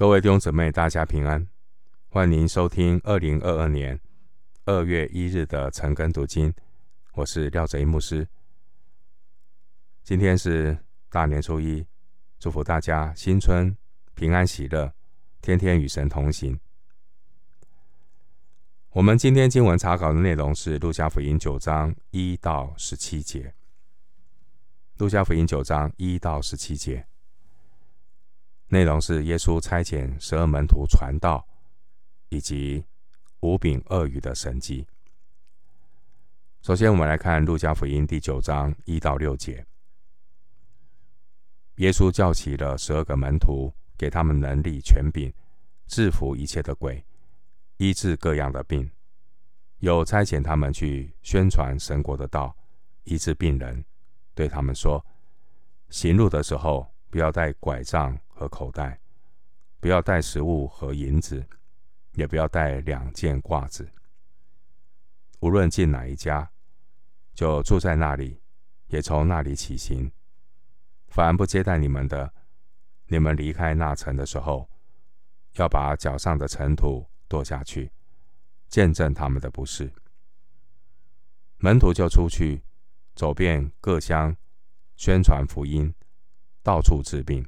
各位弟兄姊妹，大家平安，欢迎收听二零二二年二月一日的晨更读经。我是廖贼牧师。今天是大年初一，祝福大家新春平安喜乐，天天与神同行。我们今天经文查考的内容是《路加福音》九章一到十七节，《路加福音》九章一到十七节。内容是耶稣差遣十二门徒传道，以及五饼二鱼的神迹。首先，我们来看《路加福音》第九章一到六节。耶稣叫起了十二个门徒，给他们能力、权柄，制服一切的鬼，医治各样的病。又差遣他们去宣传神国的道，医治病人，对他们说：行路的时候，不要带拐杖和口袋，不要带食物和银子，也不要带两件褂子。无论进哪一家，就住在那里，也从那里起行。凡不接待你们的，你们离开那城的时候，要把脚上的尘土跺下去，见证他们的不是。门徒就出去，走遍各乡，宣传福音。到处治病。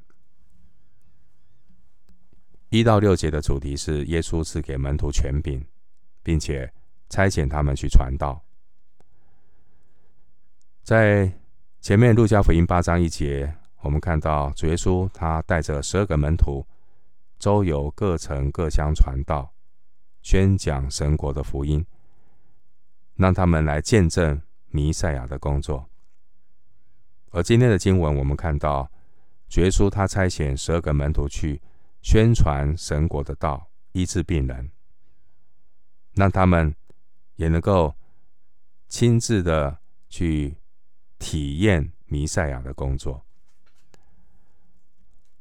一到六节的主题是耶稣赐给门徒权柄，并且差遣他们去传道。在前面路加福音八章一节，我们看到主耶稣他带着十二个门徒，周游各城各乡传道，宣讲神国的福音，让他们来见证弥赛亚的工作。而今天的经文，我们看到。主耶稣他差遣十二个门徒去宣传神国的道，医治病人，让他们也能够亲自的去体验弥赛亚的工作。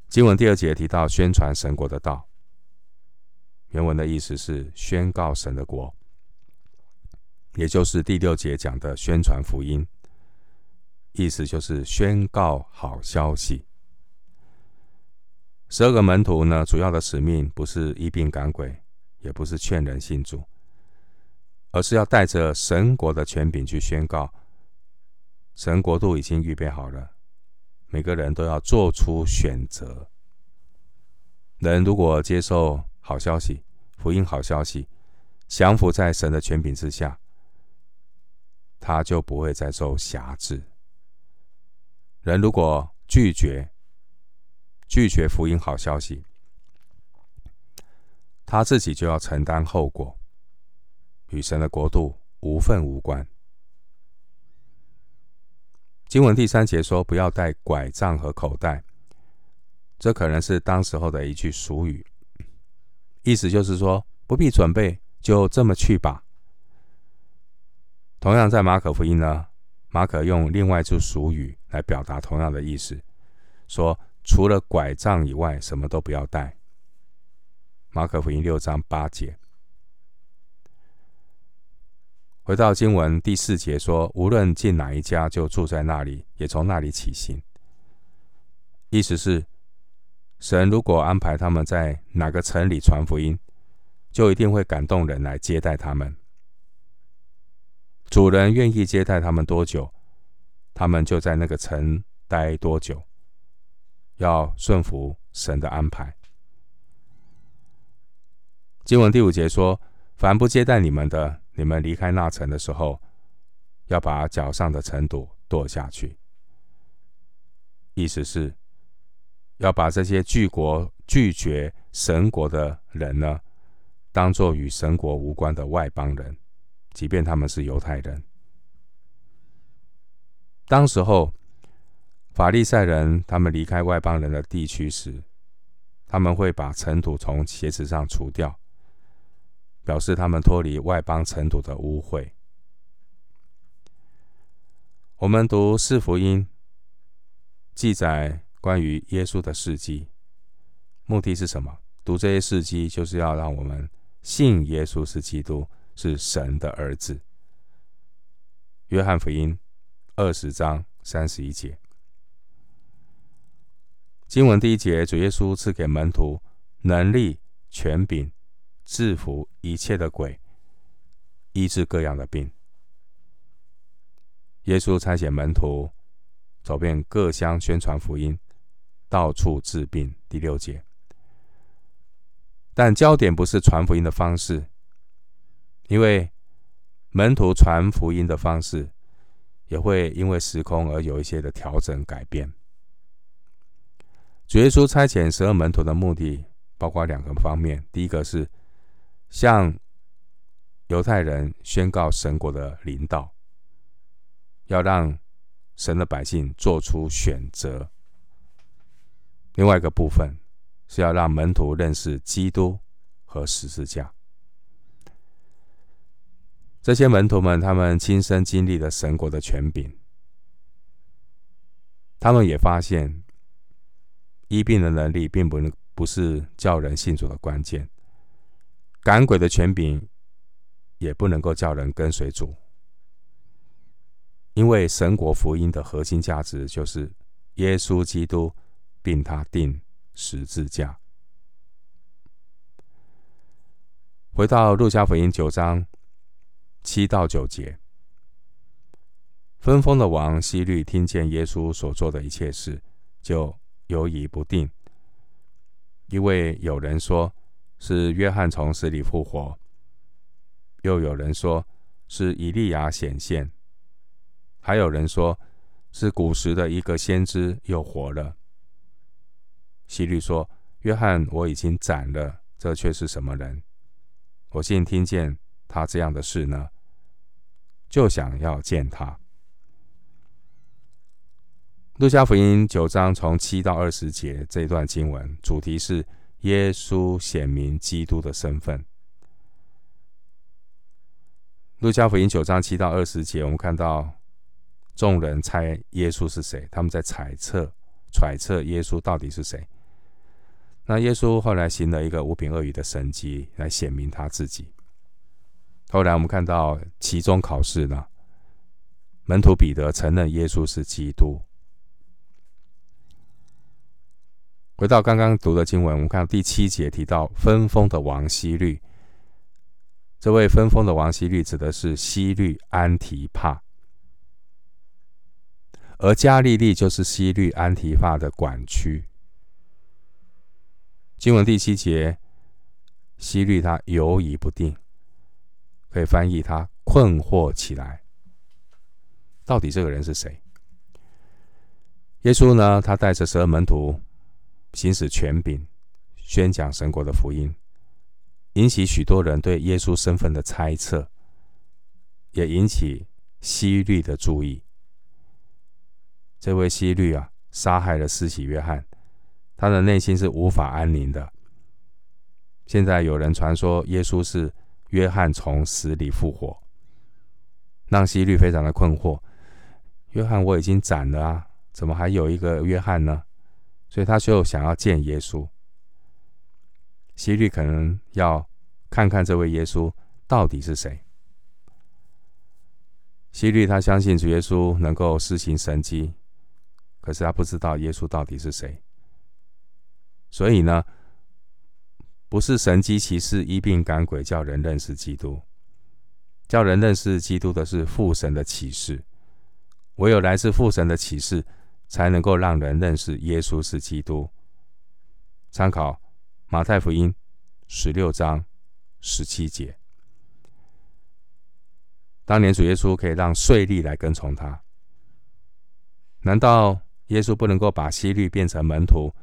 经文第二节提到宣传神国的道，原文的意思是宣告神的国，也就是第六节讲的宣传福音，意思就是宣告好消息。十二个门徒呢，主要的使命不是一病赶鬼，也不是劝人信主，而是要带着神国的权柄去宣告，神国度已经预备好了，每个人都要做出选择。人如果接受好消息、福音好消息，降服在神的权柄之下，他就不会再受辖制。人如果拒绝，拒绝福音好消息，他自己就要承担后果，与神的国度无分无关。经文第三节说：“不要带拐杖和口袋。”这可能是当时候的一句俗语，意思就是说不必准备，就这么去吧。同样，在马可福音呢，马可用另外一句俗语来表达同样的意思，说。除了拐杖以外，什么都不要带。马可福音六章八节。回到经文第四节说：“无论进哪一家，就住在那里，也从那里起行。”意思是，神如果安排他们在哪个城里传福音，就一定会感动人来接待他们。主人愿意接待他们多久，他们就在那个城待多久。要顺服神的安排。经文第五节说：“凡不接待你们的，你们离开那城的时候，要把脚上的尘土跺下去。”意思是，要把这些拒国拒绝神国的人呢，当作与神国无关的外邦人，即便他们是犹太人。当时候。法利赛人他们离开外邦人的地区时，他们会把尘土从鞋子上除掉，表示他们脱离外邦尘土的污秽。我们读四福音，记载关于耶稣的事迹，目的是什么？读这些事迹就是要让我们信耶稣是基督，是神的儿子。约翰福音二十章三十一节。经文第一节，主耶稣赐给门徒能力、权柄，制服一切的鬼，医治各样的病。耶稣差遣门徒走遍各乡，宣传福音，到处治病。第六节，但焦点不是传福音的方式，因为门徒传福音的方式也会因为时空而有一些的调整改变。主耶稣差遣十二门徒的目的包括两个方面：第一个是向犹太人宣告神国的临到。要让神的百姓做出选择。另外一个部分是要让门徒认识基督和十字架。这些门徒们，他们亲身经历了神国的权柄，他们也发现医病的能力并不能不是叫人信主的关键，赶鬼的权柄也不能够叫人跟随主。因为神国福音的核心价值就是耶稣基督，并他钉十字架。回到路加福音九章七到九节，分封的王希律听见耶稣所做的一切事，就犹疑不定，因为有人说是约翰从死里复活，又有人说是以利亚显现。还有人说，是古时的一个先知又活了。希律说：“约翰我已经斩了，这却是什么人？我竟听见他这样的事呢？就想要见他。”路加福音九章从七到二十节这一段经文，主题是耶稣显明基督的身份。路加福音九章七到二十节，我们看到。众人猜耶稣是谁？他们在猜测、揣测耶稣到底是谁。那耶稣后来行了一个五饼二鱼的神迹，来显明他自己。后来我们看到期中考试呢，门徒彼得承认耶稣是基督。回到刚刚读的经文，我们看到第七节提到分封的王希律，这位分封的王希律指的是希律安提帕。而加利利就是希律安提帕的管区。经文第七节，希律他犹疑不定，可以翻译他困惑起来。到底这个人是谁？耶稣呢？他带着十二门徒行使权柄，宣讲神国的福音，引起许多人对耶稣身份的猜测，也引起希律的注意。这位希律啊，杀害了施洗约翰，他的内心是无法安宁的。现在有人传说耶稣是约翰从死里复活，让希律非常的困惑。约翰我已经斩了啊，怎么还有一个约翰呢？所以他就想要见耶稣。希律可能要看看这位耶稣到底是谁。希律他相信主耶稣能够施行神迹。可是他不知道耶稣到底是谁，所以呢，不是神迹奇事、医病赶鬼叫人认识基督，叫人认识基督的是父神的启示。唯有来自父神的启示，才能够让人认识耶稣是基督。参考马太福音十六章十七节，当年主耶稣可以让税吏来跟从他，难道？耶稣不能够把希律变成门徒，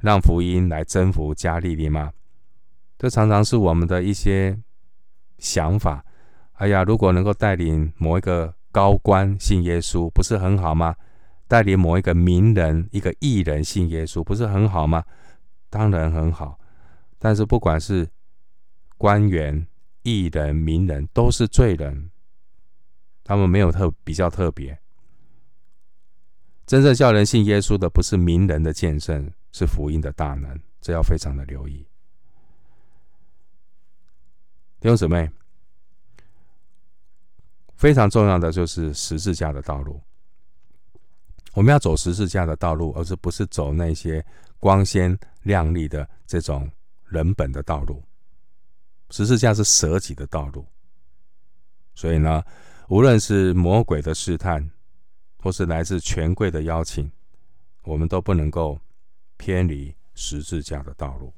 让福音来征服加利利吗？这常常是我们的一些想法。哎呀，如果能够带领某一个高官信耶稣，不是很好吗？带领某一个名人、一个艺人信耶稣，不是很好吗？当然很好。但是不管是官员、艺人、名人，都是罪人，他们没有特比较特别。真正叫人信耶稣的，不是名人的见证，是福音的大能，这要非常的留意。弟兄姊妹，非常重要的就是十字架的道路。我们要走十字架的道路，而是不是走那些光鲜亮丽的这种人本的道路，十字架是舍己的道路。所以呢，无论是魔鬼的试探，或是来自权贵的邀请，我们都不能够偏离十字架的道路。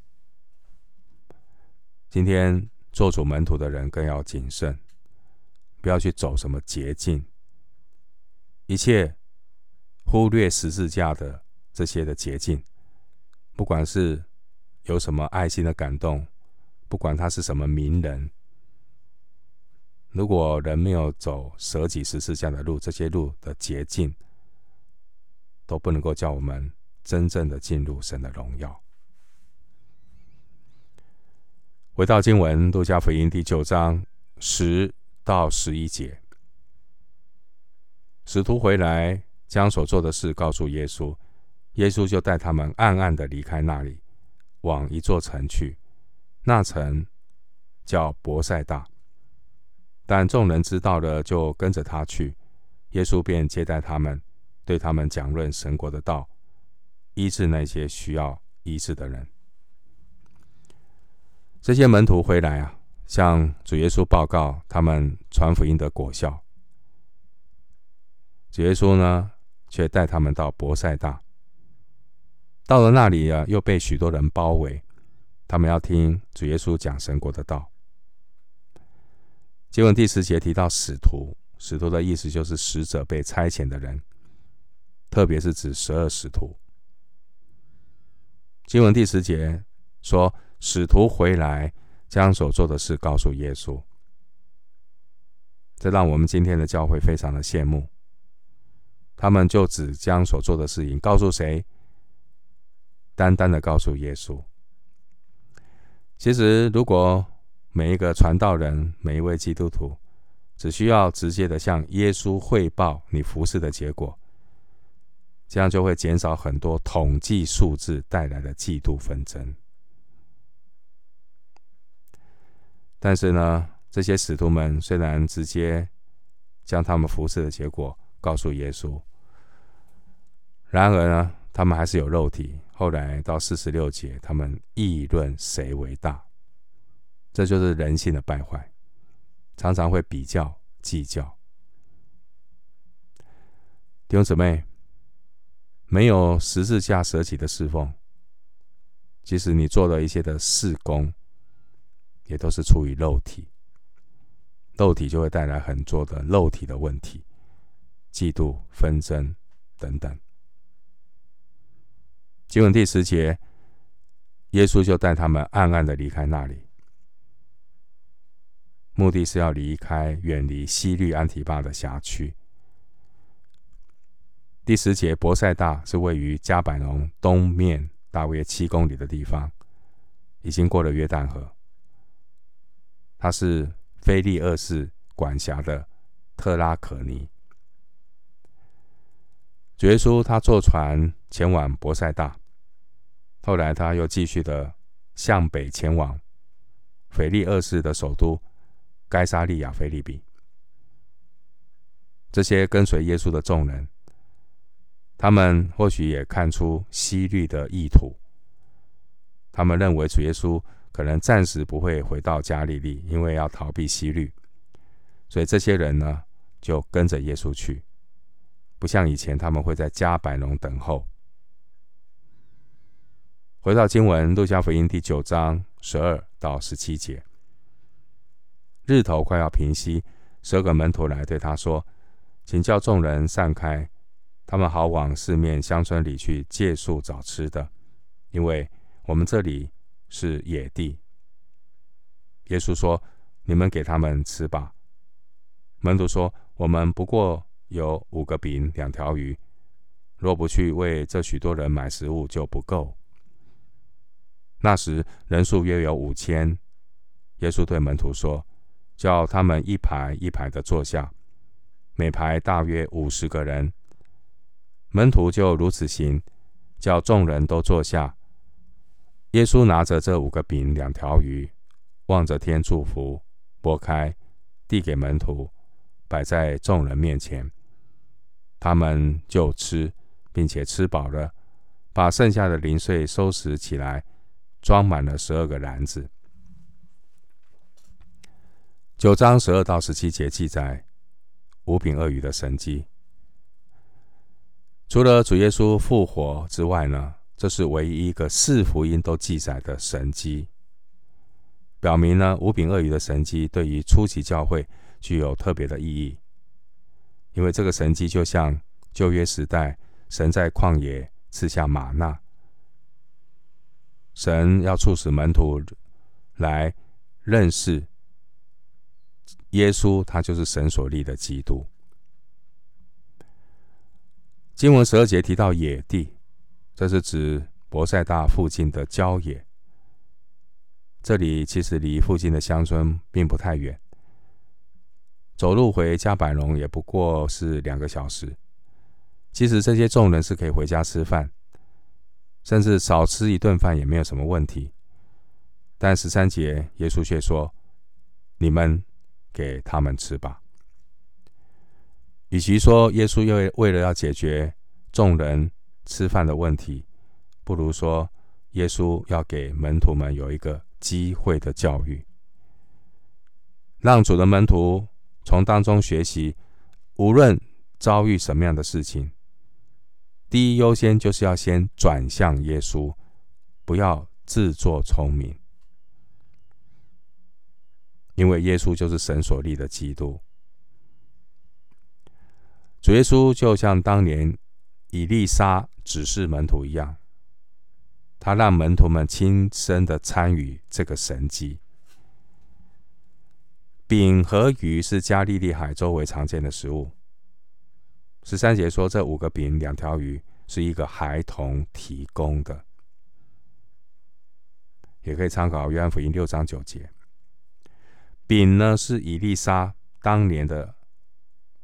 今天做主门徒的人更要谨慎，不要去走什么捷径，一切忽略十字架的这些的捷径，不管是有什么爱心的感动，不管他是什么名人。如果人没有走舍己十字架的路，这些路的捷径都不能够叫我们真正的进入神的荣耀。回到经文，路加福音第九章十到十一节，使徒回来，将所做的事告诉耶稣，耶稣就带他们暗暗的离开那里，往一座城去，那城叫伯赛大。但众人知道了，就跟着他去。耶稣便接待他们，对他们讲论神国的道，医治那些需要医治的人。这些门徒回来啊，向主耶稣报告他们传福音的果效。主耶稣呢，却带他们到伯赛大。到了那里啊，又被许多人包围，他们要听主耶稣讲神国的道。经文第十节提到使徒，使徒的意思就是使者被差遣的人，特别是指十二使徒。经文第十节说，使徒回来将所做的事告诉耶稣，这让我们今天的教会非常的羡慕。他们就只将所做的事情告诉谁？单单的告诉耶稣。其实如果每一个传道人，每一位基督徒，只需要直接的向耶稣汇报你服侍的结果，这样就会减少很多统计数字带来的嫉妒纷争。但是呢，这些使徒们虽然直接将他们服侍的结果告诉耶稣，然而呢，他们还是有肉体。后来到四十六节，他们议论谁为大。这就是人性的败坏，常常会比较计较。弟兄姊妹，没有十字架舍己的侍奉，即使你做了一些的事工，也都是出于肉体，肉体就会带来很多的肉体的问题，嫉妒、纷争等等。经文第十节，耶稣就带他们暗暗的离开那里。目的是要离开、远离西律安提巴的辖区。第十节，伯赛大是位于加百农东面大约七公里的地方，已经过了约旦河。它是腓力二世管辖的特拉可尼。主耶稣他坐船前往伯赛大，后来他又继续的向北前往腓力二世的首都。该沙利亚菲利比，这些跟随耶稣的众人，他们或许也看出希律的意图。他们认为主耶稣可能暂时不会回到加利利，因为要逃避希律，所以这些人呢，就跟着耶稣去，不像以前他们会在加百农等候。回到经文，路加福音第九章十二到十七节。日头快要平西，十二个门徒来对他说：“请叫众人散开，他们好往四面乡村里去借宿找吃的，因为我们这里是野地。”耶稣说：“你们给他们吃吧。”门徒说：“我们不过有五个饼两条鱼，若不去为这许多人买食物，就不够。”那时人数约有五千。耶稣对门徒说。叫他们一排一排的坐下，每排大约五十个人。门徒就如此行，叫众人都坐下。耶稣拿着这五个饼两条鱼，望着天祝福，擘开，递给门徒，摆在众人面前。他们就吃，并且吃饱了，把剩下的零碎收拾起来，装满了十二个篮子。九章十二到十七节记载五饼二鱼的神迹。除了主耶稣复活之外呢，这是唯一一个四福音都记载的神迹，表明呢五饼二鱼的神迹对于初期教会具有特别的意义，因为这个神迹就像旧约时代神在旷野赐下玛纳，神要促使门徒来认识。耶稣他就是神所立的基督。经文十二节提到野地，这是指伯赛大附近的郊野。这里其实离附近的乡村并不太远，走路回家百农也不过是两个小时。其实这些众人是可以回家吃饭，甚至少吃一顿饭也没有什么问题。但十三节耶稣却说：“你们。”给他们吃吧。与其说耶稣又为了要解决众人吃饭的问题，不如说耶稣要给门徒们有一个机会的教育，让主的门徒从当中学习，无论遭遇什么样的事情，第一优先就是要先转向耶稣，不要自作聪明。因为耶稣就是神所立的基督，主耶稣就像当年以利沙指示门徒一样，他让门徒们亲身的参与这个神迹。饼和鱼是加利利海周围常见的食物。十三节说，这五个饼两条鱼是一个孩童提供的，也可以参考约翰福音六章九节。饼呢，是以利沙当年的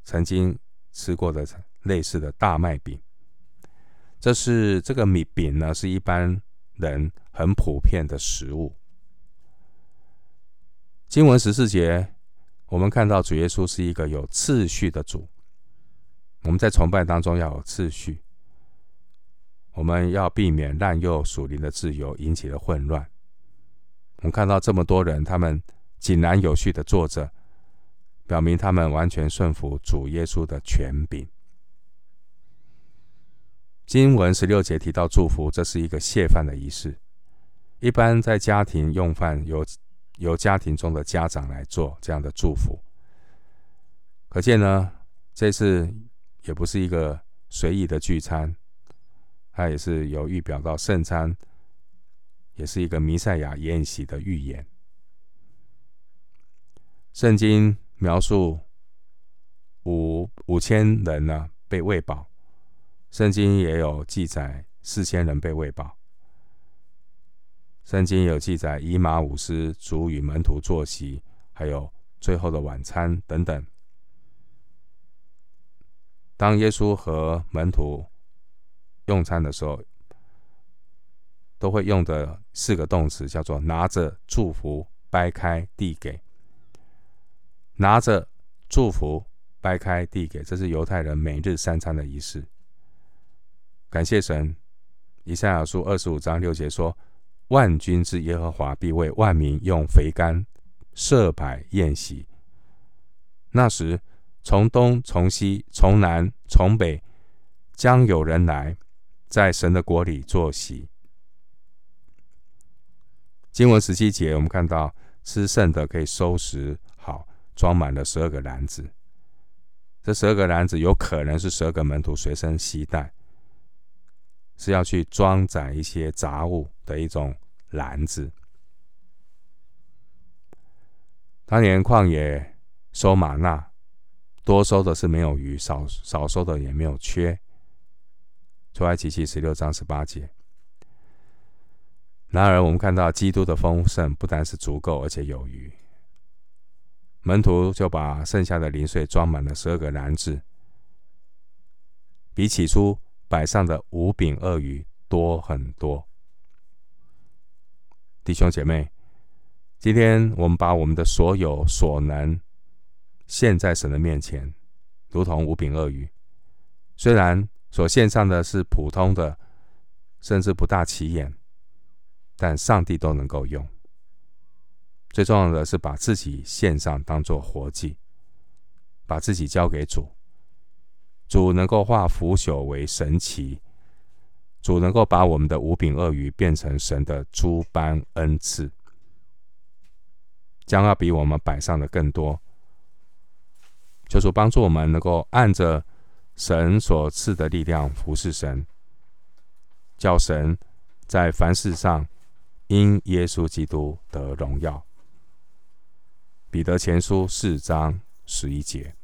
曾经吃过的类似的大麦饼。这是这个米饼呢，是一般人很普遍的食物。经文十四节，我们看到主耶稣是一个有次序的主。我们在崇拜当中要有次序，我们要避免滥用属灵的自由引起的混乱。我们看到这么多人，他们。井然有序的坐着，表明他们完全顺服主耶稣的权柄。经文十六节提到祝福，这是一个谢饭的仪式。一般在家庭用饭，有由家庭中的家长来做这样的祝福。可见呢，这次也不是一个随意的聚餐，它也是有预表到圣餐，也是一个弥赛亚宴席的预言。圣经描述五五千人呢被喂饱，圣经也有记载四千人被喂饱。圣经有记载以马五斯主与门徒坐席，还有最后的晚餐等等。当耶稣和门徒用餐的时候，都会用的四个动词叫做拿着、祝福、掰开、递给。拿着祝福，掰开递给，这是犹太人每日三餐的仪式。感谢神，以赛亚书二十五章六节说：“万军之耶和华必为万民用肥甘设摆宴席。那时，从东、从西、从南、从北，将有人来，在神的国里坐席。”经文十七节，我们看到吃剩的可以收拾好。装满了十二个篮子，这十二个篮子有可能是十二个门徒随身携带，是要去装载一些杂物的一种篮子。当年旷野收玛纳，多收的是没有余，少少收的也没有缺。出埃及记十六章十八节。然而，我们看到基督的丰盛不单是足够，而且有余。门徒就把剩下的零碎装满了十二个篮子，比起初摆上的五饼二鱼多很多。弟兄姐妹，今天我们把我们的所有所能献在神的面前，如同五饼鳄鱼。虽然所献上的是普通的，甚至不大起眼，但上帝都能够用。最重要的是把自己献上，当做活祭，把自己交给主。主能够化腐朽为神奇，主能够把我们的五饼二鱼变成神的诸般恩赐，将要比我们摆上的更多。求主帮助我们，能够按着神所赐的力量服侍神，叫神在凡事上因耶稣基督得荣耀。彼得前书四章十一节，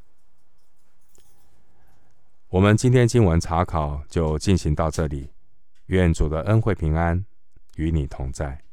我们今天经文查考就进行到这里。愿主的恩惠平安与你同在。